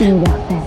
I love.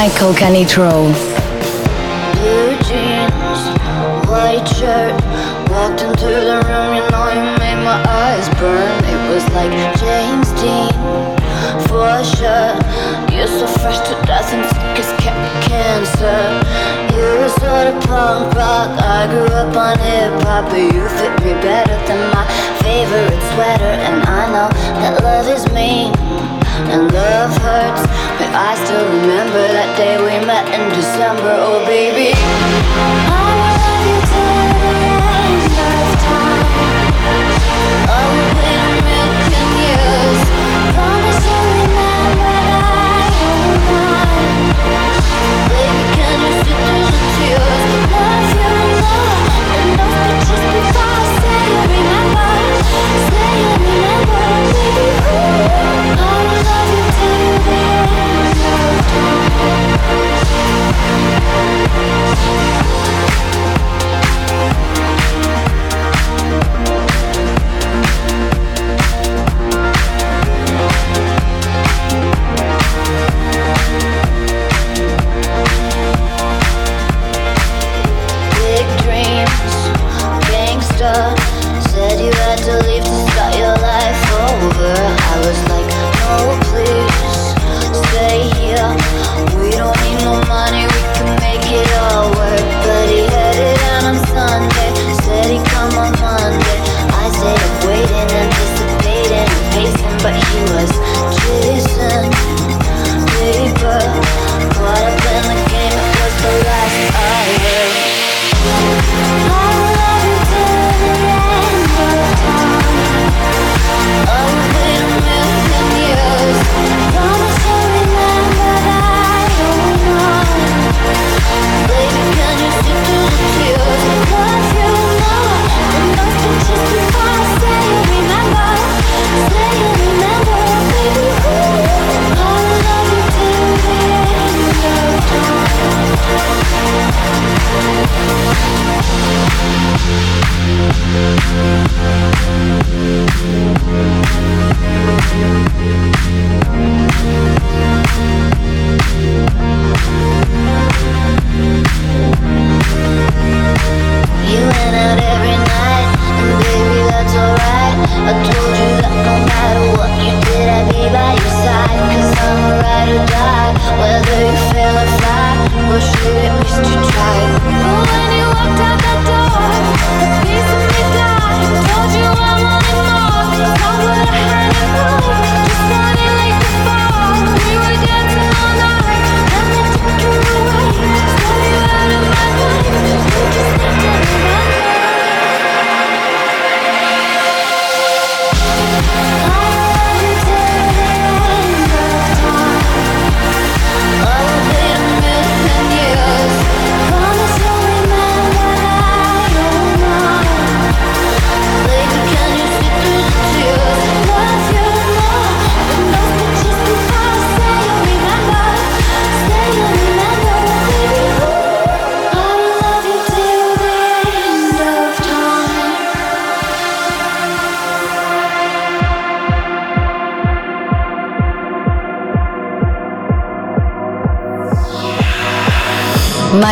Michael Canitrot. Blue jeans, white shirt. Walked into the room, you know you made my eyes burn. It was like James Dean, for sure. You're so fresh to death and sick as cancer. You were sort of punk rock. I grew up on hip hop, but you fit me better than my favorite sweater. And I know that love is mean still remember that day we met in December, oh baby.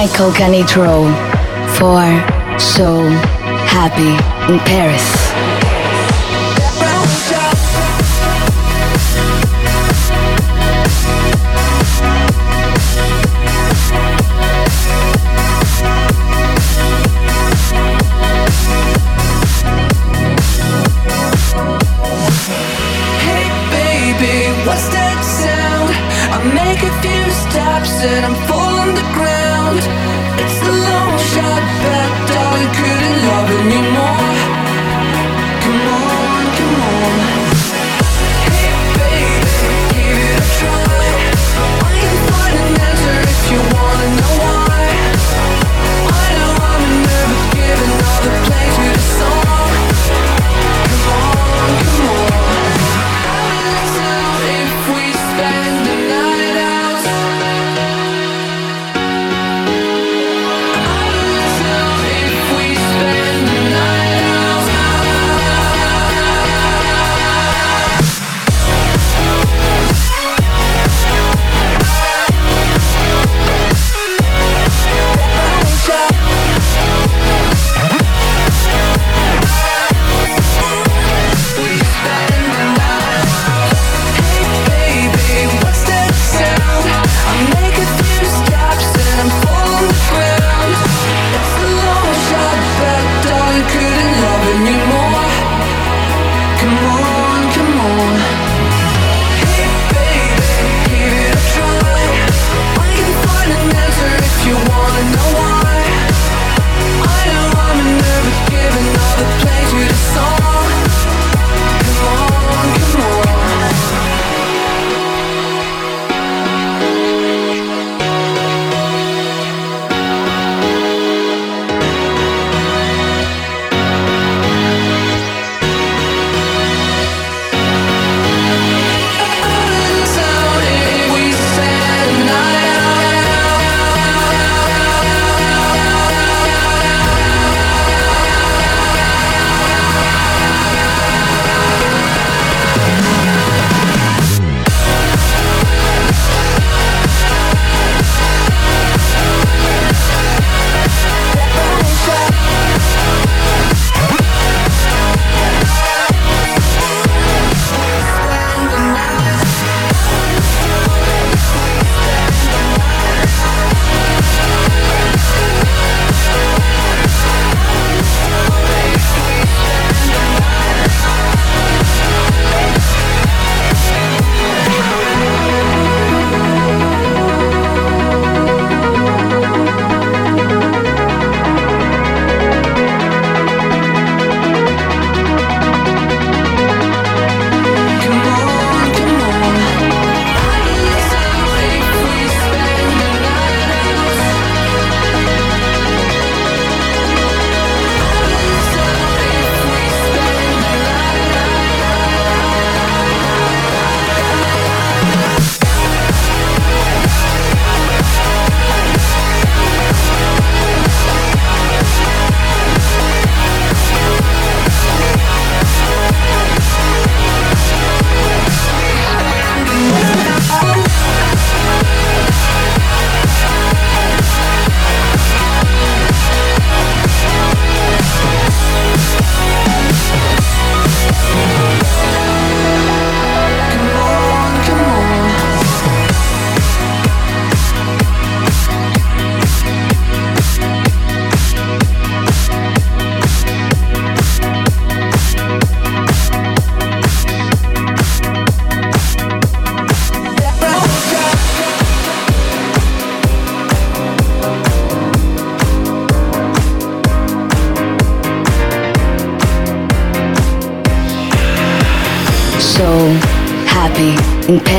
Michael Canitrot for So Happy in Paris. Hey baby, what's that sound? I make a few steps and I'm falling the ground. It's the long shot, but darling, couldn't love anymore.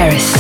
Paris.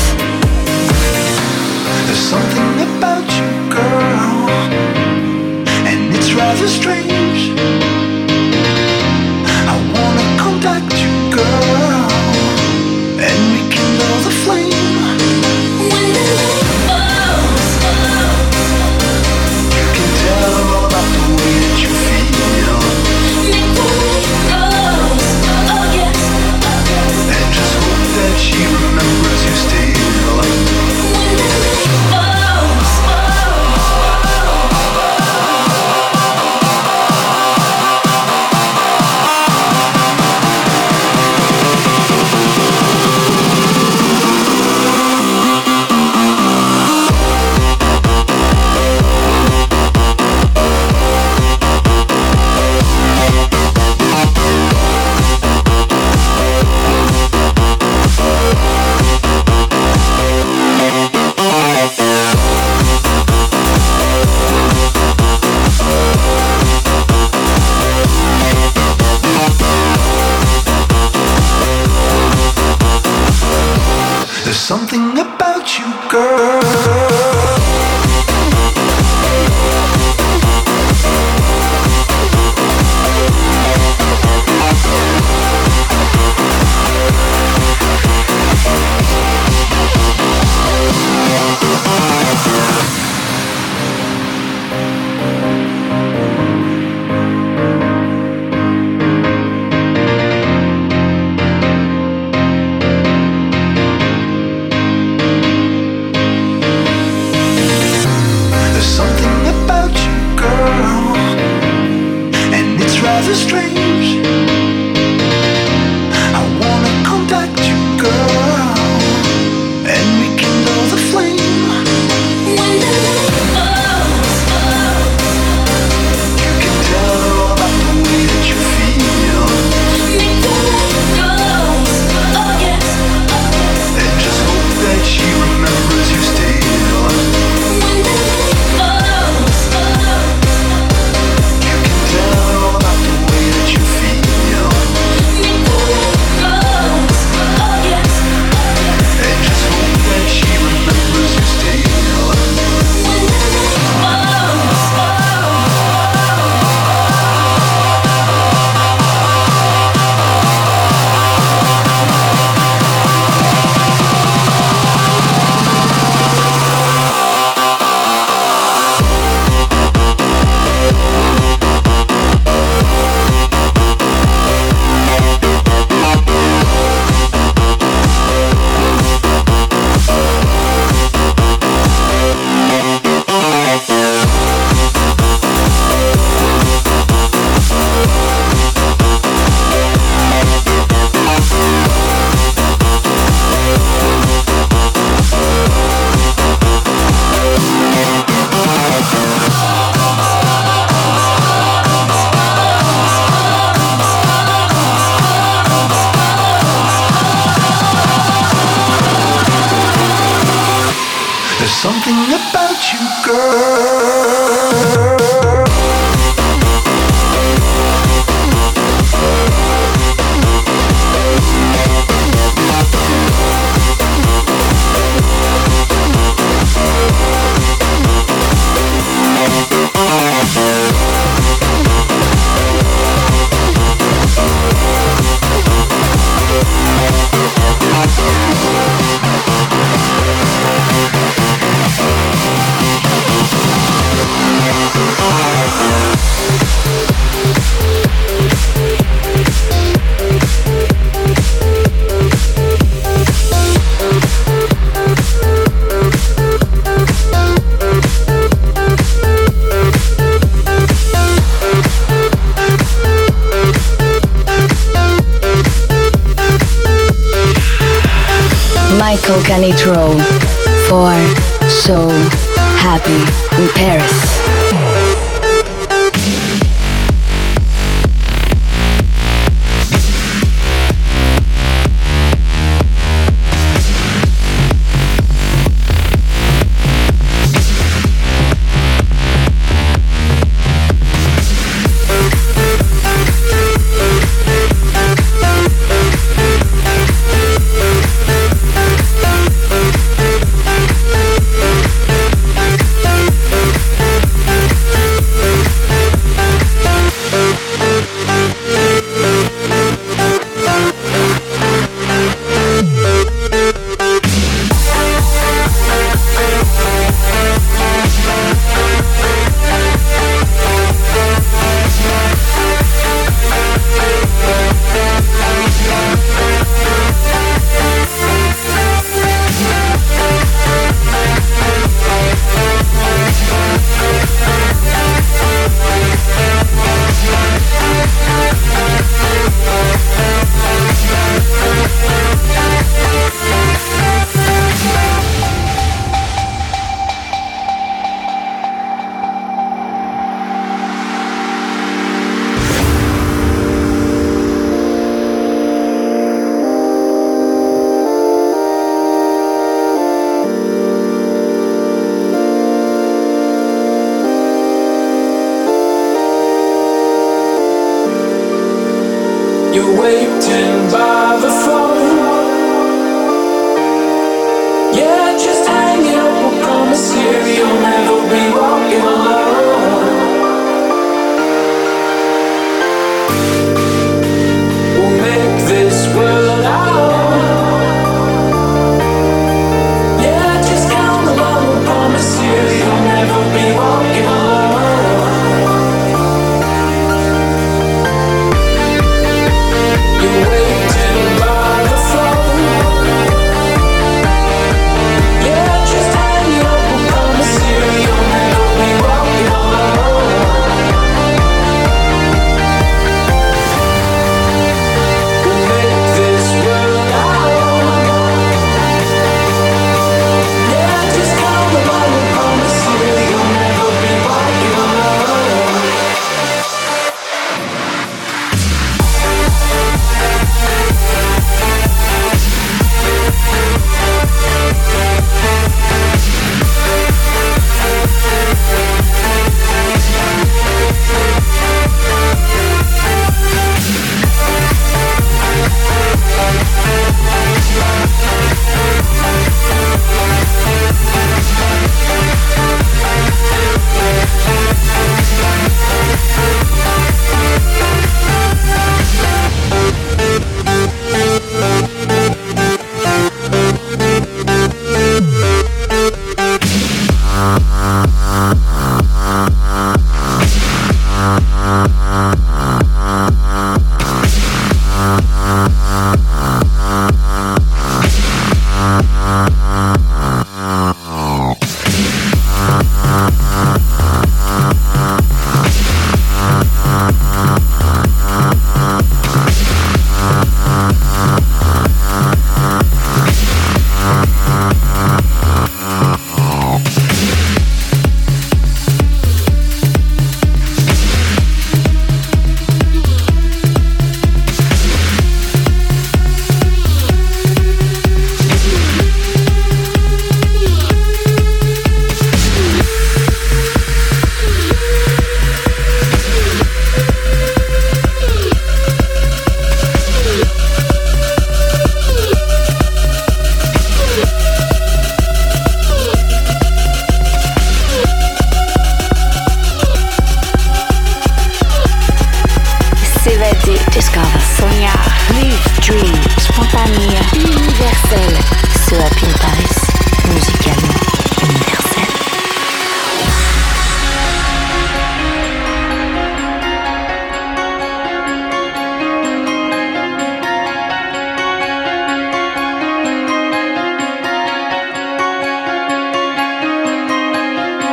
There's something about you, girl. Canitrot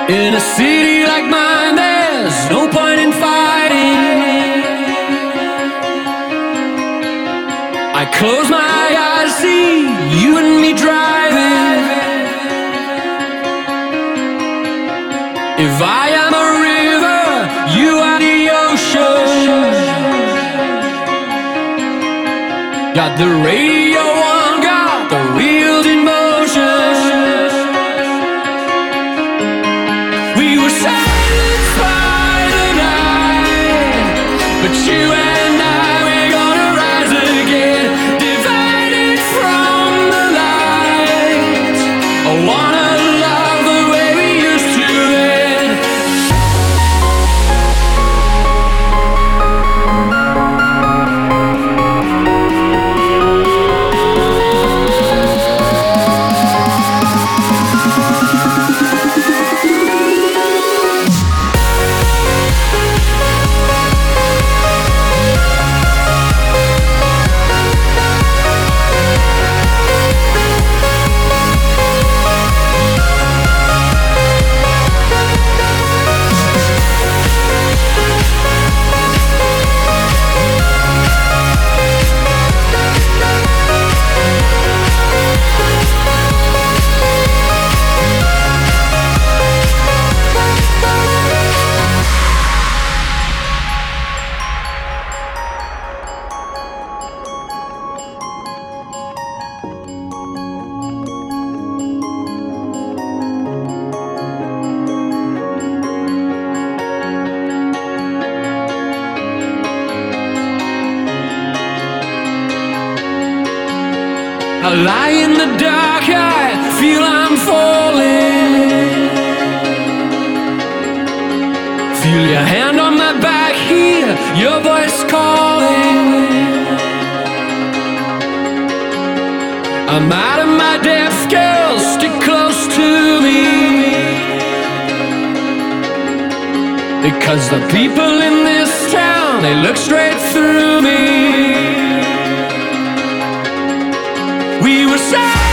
In a city like mine, there's no point in fighting. I close my eyes, see you and me driving. If I am a river, you are the ocean. Got the radio. but you I lie in the dark, I feel I'm falling. Feel your hand on my back, hear your voice calling. I'm out of my depth, girl, stick close to me. Because the people in this town, they look straight through me. We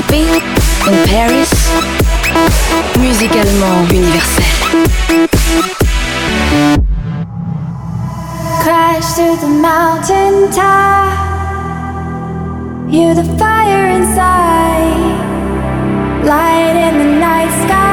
In Paris, musicalement universel. Crash through the mountain top, hear the fire inside, light in the night sky.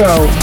Michael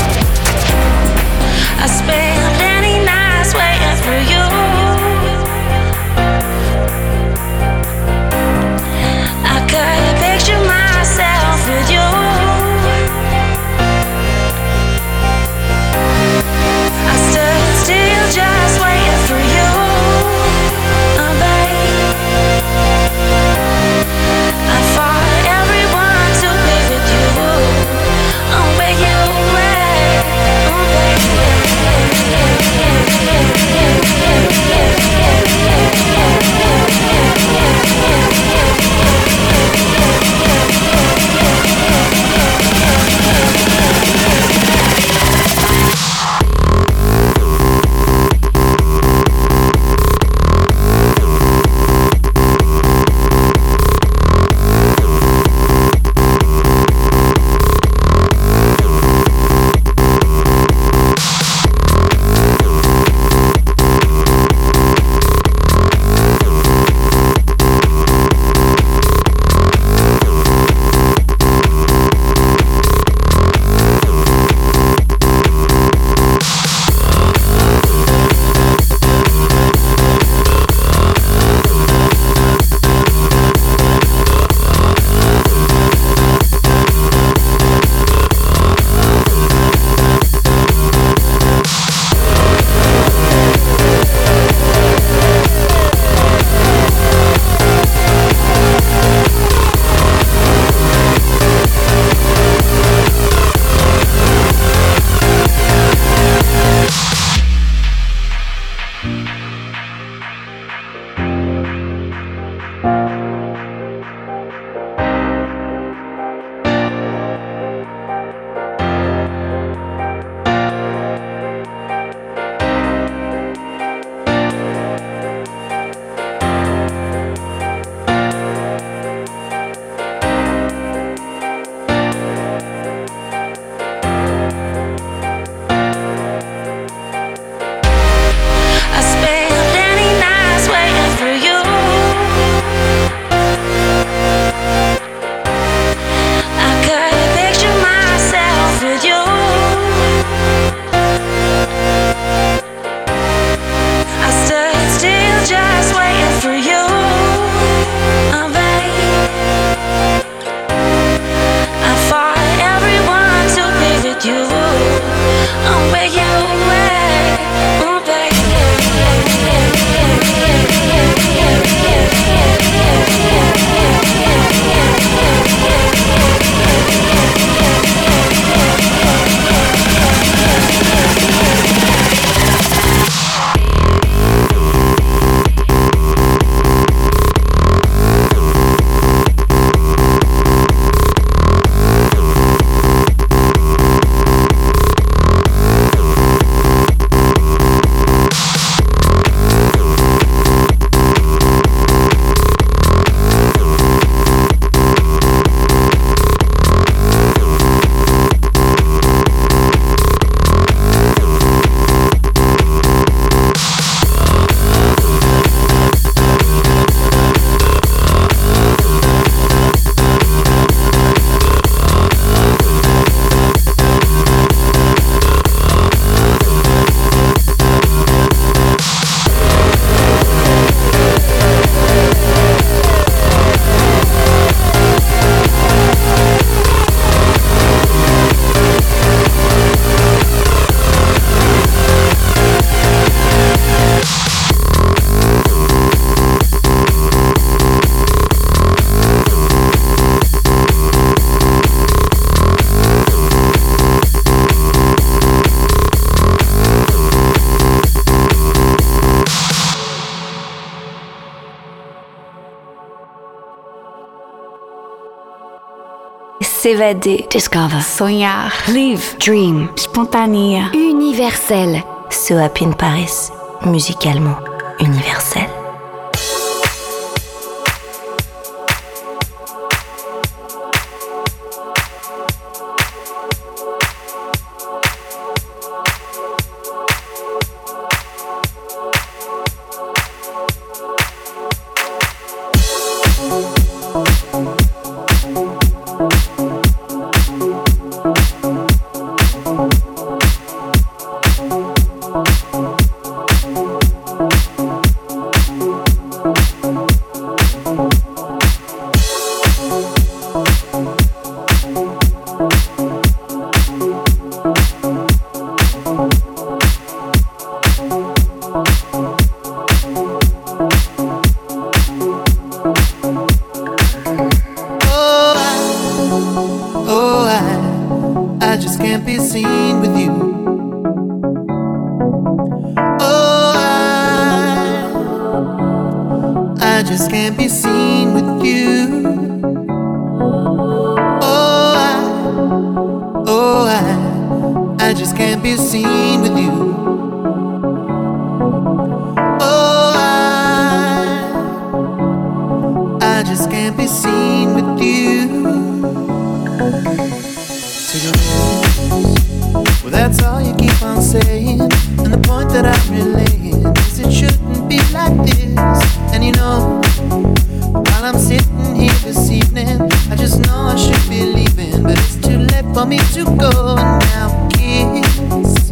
S'évader. Discover. Sonhar. Live. Dream. Spontanea. Universel. So Happy in Paris. Musicalement universel. be seen with you. To your rules, well, that's all you keep on saying. And the point that I'm relaying is it shouldn't be like this. And you know, while I'm sitting here this evening, I just know I should be leaving. But it's too late for me to go now, kids.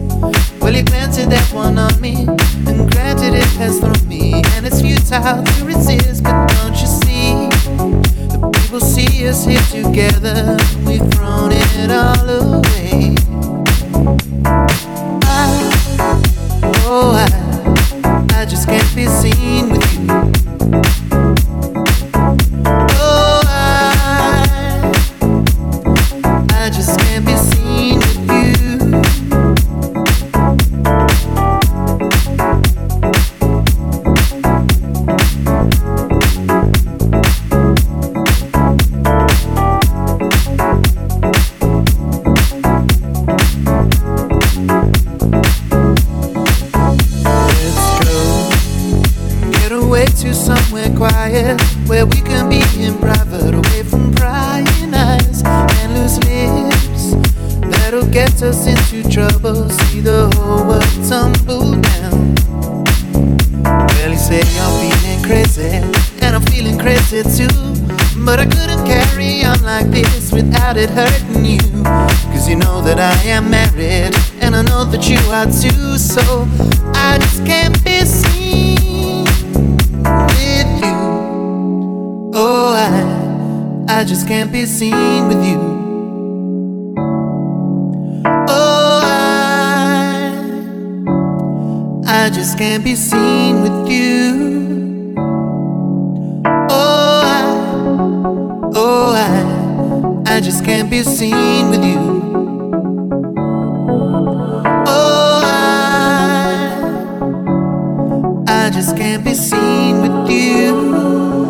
Well, you planted that one on me, and granted it has thrown me, and it's futile to resist. But see us here together, we've thrown it all away. I just can't be seen with you. Oh, I, oh, I, I just can't be seen with you. Oh, I, I just can't be seen with you.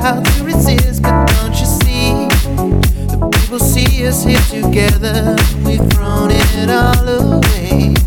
how to resist, but don't you see? The people see us here together, we've thrown it all away.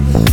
Too.